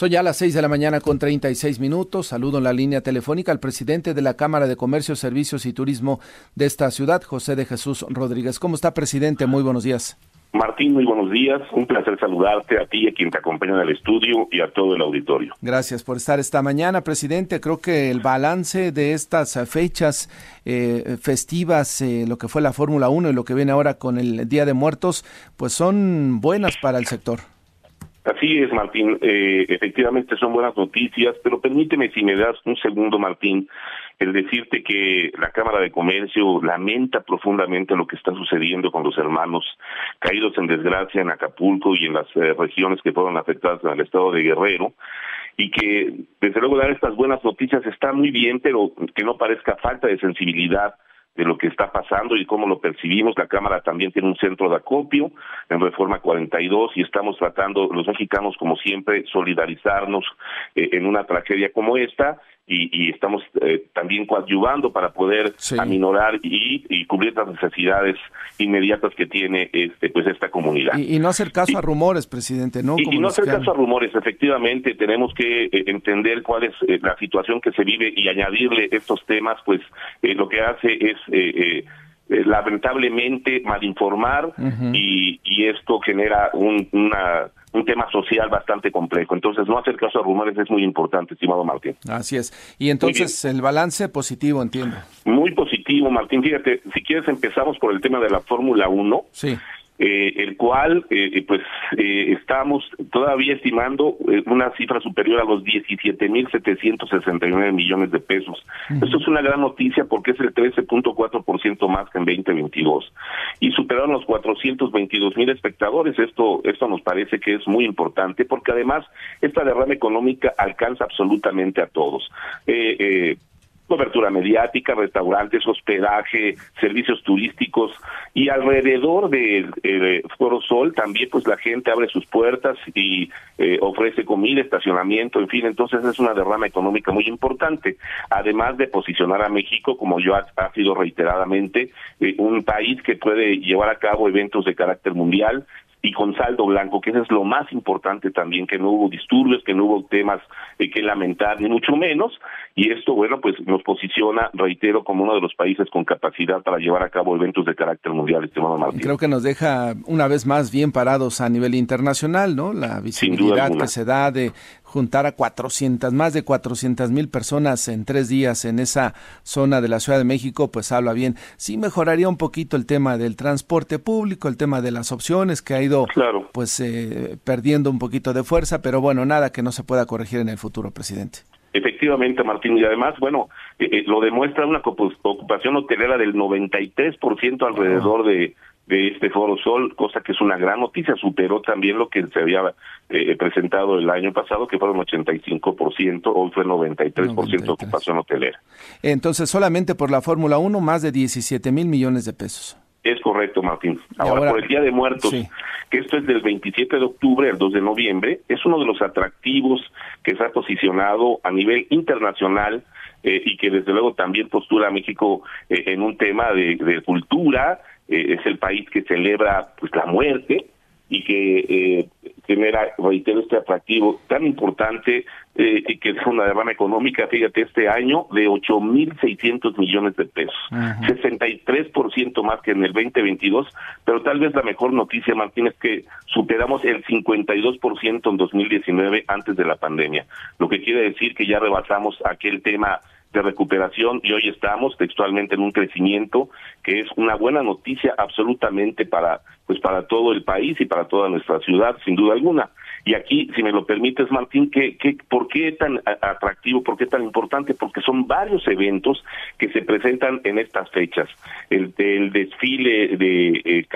Son ya las 6 de la mañana con 36 minutos. Saludo en la línea telefónica al presidente de la Cámara de Comercio, Servicios y Turismo de esta ciudad, José de Jesús Rodríguez. ¿Cómo está, presidente? Muy buenos días. Martín, muy buenos días. Un placer saludarte a ti y a quien te acompaña en el estudio y a todo el auditorio. Gracias por estar esta mañana, presidente. Creo que el balance de estas fechas eh, festivas, eh, lo que fue la Fórmula 1 y lo que viene ahora con el Día de Muertos, pues son buenas para el sector. Así es, Martín. Eh, efectivamente son buenas noticias, pero permíteme, si me das un segundo, Martín, el decirte que la Cámara de Comercio lamenta profundamente lo que está sucediendo con los hermanos caídos en desgracia en Acapulco y en las eh, regiones que fueron afectadas en el estado de Guerrero y que desde luego dar estas buenas noticias está muy bien, pero que no parezca falta de sensibilidad de lo que está pasando y cómo lo percibimos. La Cámara también tiene un centro de acopio en Reforma 42 y estamos tratando, los mexicanos como siempre, solidarizarnos eh, en una tragedia como esta y, estamos eh, también coadyuvando para poder aminorar y, cubrir las necesidades inmediatas que tiene este pues esta comunidad. Y, no hacer caso a rumores, presidente, ¿no? y, no hacer caso a rumores, efectivamente, tenemos que eh, entender cuál es eh, la situación que se vive y añadirle estos temas, pues lo que hace es lamentablemente malinformar y, y esto genera un, una un tema social bastante complejo. Entonces, no hacer caso a rumores es muy importante, estimado Martín. Así es. Y entonces, el balance positivo, entiendo. Muy positivo, Martín. Fíjate, si quieres empezamos por el tema de la Fórmula 1. Sí. Eh, el cual eh, pues eh, estamos todavía estimando una cifra superior a los 17.769 millones de pesos. Esto es una gran noticia porque es el 13.4% más que en 2022 y superaron los 422 mil espectadores. Esto esto nos parece que es muy importante porque además esta derrama económica alcanza absolutamente a todos. Eh, cobertura mediática, restaurantes, hospedaje, servicios turísticos y alrededor del de, Foro Sol también pues la gente abre sus puertas y eh, ofrece comida, estacionamiento, en fin, entonces es una derrama económica muy importante, además de posicionar a México como yo ha, sido reiteradamente eh, un país que puede llevar a cabo eventos de carácter mundial, y con saldo blanco, que eso es lo más importante también, que no hubo disturbios, que no hubo temas eh, que lamentar, ni mucho menos, y esto, bueno, pues nos posiciona, reitero, como uno de los países con capacidad para llevar a cabo eventos de carácter mundial, estimado Martín. Creo que nos deja una vez más bien parados a nivel internacional, ¿no? La visibilidad que se da de juntar a 400, más de 400 mil personas en tres días en esa zona de la Ciudad de México, pues habla bien. Sí mejoraría un poquito el tema del transporte público, el tema de las opciones que ha ido pues eh, perdiendo un poquito de fuerza, pero bueno, nada que no se pueda corregir en el futuro, presidente. Efectivamente, Martín, y además, bueno, eh, eh, lo demuestra una ocupación hotelera del 93% alrededor de, de este Foro Sol, cosa que es una gran noticia, superó también lo que se había eh, presentado el año pasado, que fueron 85%, hoy fue 93%, de ocupación hotelera. Entonces, solamente por la Fórmula 1, más de 17 mil millones de pesos. Es correcto, Martín. Ahora, por el Día de Muertos, que esto es del 27 de octubre al 2 de noviembre, es uno de los atractivos que se ha posicionado a nivel internacional eh, y que desde luego también postura a México eh, en un tema de, de cultura, eh, es el país que celebra pues la muerte y que eh, genera, reitero, este atractivo tan importante eh, y que es una derrama económica, fíjate, este año de 8.600 millones de pesos, 63% más que en el 2022, pero tal vez la mejor noticia, Martín, es que superamos el 52% en 2019 antes de la pandemia, lo que quiere decir que ya rebasamos aquel tema de recuperación y hoy estamos textualmente en un crecimiento que es una buena noticia absolutamente para pues para todo el país y para toda nuestra ciudad sin duda alguna. Y aquí si me lo permites Martín que, que por qué tan atractivo por qué tan importante porque son varios eventos que se presentan en estas fechas. El, el desfile de eh,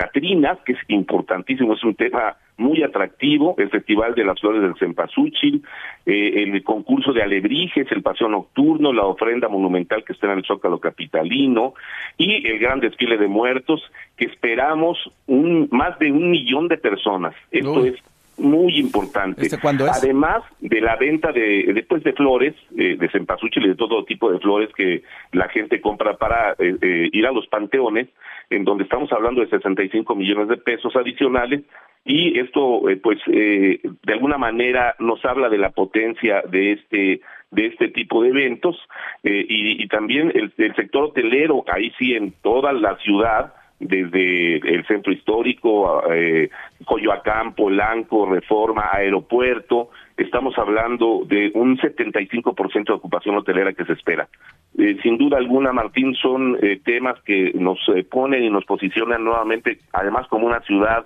que es importantísimo es un tema muy atractivo, el Festival de las Flores del Cempasúchil, eh, el concurso de alebrijes, el paseo nocturno, la ofrenda monumental que está en el Zócalo Capitalino y el gran desfile de muertos que esperamos un más de un millón de personas. Esto es muy importante. ¿Este Además de la venta de después de flores, eh, de cempasúchil y de todo tipo de flores que la gente compra para eh, eh, ir a los panteones, en donde estamos hablando de 65 millones de pesos adicionales, y esto eh, pues eh, de alguna manera nos habla de la potencia de este de este tipo de eventos eh, y, también el, sector hotelero ahí sí en toda la ciudad desde el centro histórico, eh, Coyoacán, Polanco, Reforma, Aeropuerto, estamos hablando de un 75% de ocupación hotelera que se espera. Eh, sin duda alguna, Martín, son eh, temas que nos eh, ponen y nos posicionan nuevamente, además como una ciudad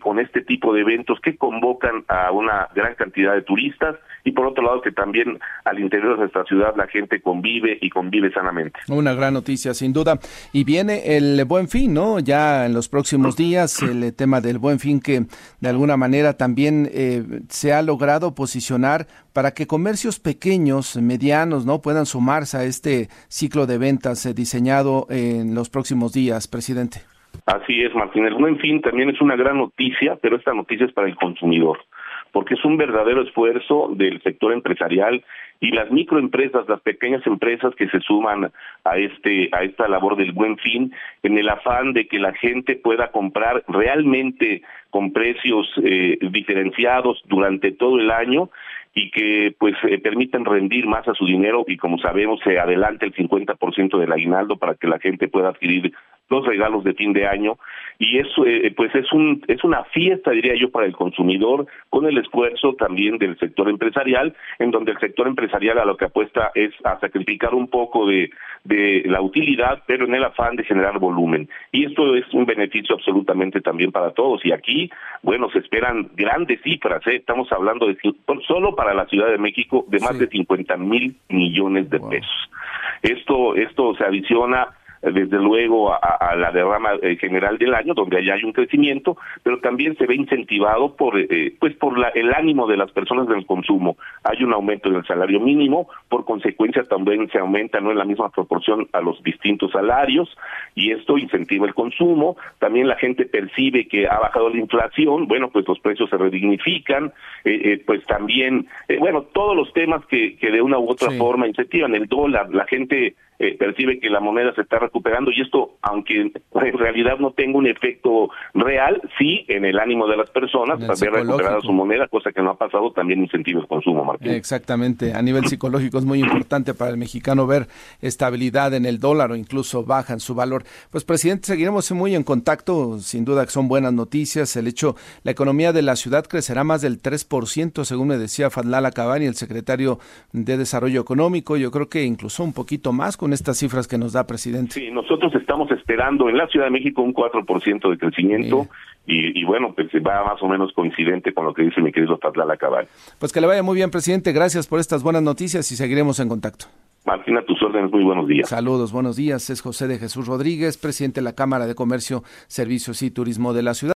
con este tipo de eventos que convocan a una gran cantidad de turistas y por otro lado que también al interior de nuestra ciudad la gente convive y convive sanamente. Una gran noticia, sin duda. Y viene el buen fin, ¿no? Ya en los próximos días, el tema del buen fin que de alguna manera también eh, se ha logrado posicionar para que comercios pequeños, medianos, ¿no? puedan sumarse a este ciclo de ventas eh, diseñado en los próximos días, presidente. Así es, Martín. El buen fin también es una gran noticia, pero esta noticia es para el consumidor porque es un verdadero esfuerzo del sector empresarial y las microempresas, las pequeñas empresas que se suman a este a esta labor del buen fin en el afán de que la gente pueda comprar realmente con precios eh, diferenciados durante todo el año y que pues eh, permitan rendir más a su dinero y como sabemos se adelanta el 50% del aguinaldo para que la gente pueda adquirir los regalos de fin de año y eso eh, pues es un es una fiesta diría yo para el consumidor con el esfuerzo también del sector empresarial en donde el sector empresarial a lo que apuesta es a sacrificar un poco de de la utilidad pero en el afán de generar volumen. Y esto es un beneficio absolutamente también para todos. Y aquí bueno se esperan grandes cifras ¿eh? estamos hablando de solo para la Ciudad de México de más de 50 mil millones de pesos. Esto esto se adiciona desde luego a, la derrama eh, general del año donde allá hay un crecimiento pero también se ve incentivado por eh, pues por el ánimo de las personas del consumo. Hay un aumento del salario mínimo por consecuencia también se aumenta no en la misma proporción a los distintos salarios y esto incentiva el consumo. También la gente percibe que ha bajado la inflación bueno pues los precios se redignifican eh, pues también bueno todos los temas que, que de una u otra forma incentivan el dólar la gente eh, percibe que la moneda se está recuperando y esto, aunque en realidad no tenga un efecto real, sí en el ánimo de las personas para ver recuperada su moneda, cosa que no ha pasado, también incentiva el consumo, Martín. Exactamente, a nivel psicológico es muy importante para el mexicano ver estabilidad en el dólar o incluso baja en su valor. Pues presidente, seguiremos muy en contacto, sin duda que son buenas noticias, el hecho, la economía de la ciudad crecerá más del 3%, según me decía Fadlala Cabani, el secretario de Desarrollo Económico, yo creo que incluso un poquito más con estas cifras que nos da, presidente? Sí, nosotros estamos esperando en la Ciudad de México un 4% de crecimiento. Y, bueno, pues va más o menos coincidente con lo que dice mi querido Tatlala Cabal. Pues que le vaya muy bien, presidente. Gracias por estas buenas noticias y seguiremos en contacto. Martina, tus órdenes, muy buenos días. Saludos, buenos días. Es José de Jesús Rodríguez, presidente de la Cámara de Comercio, Servicios y Turismo de la ciudad.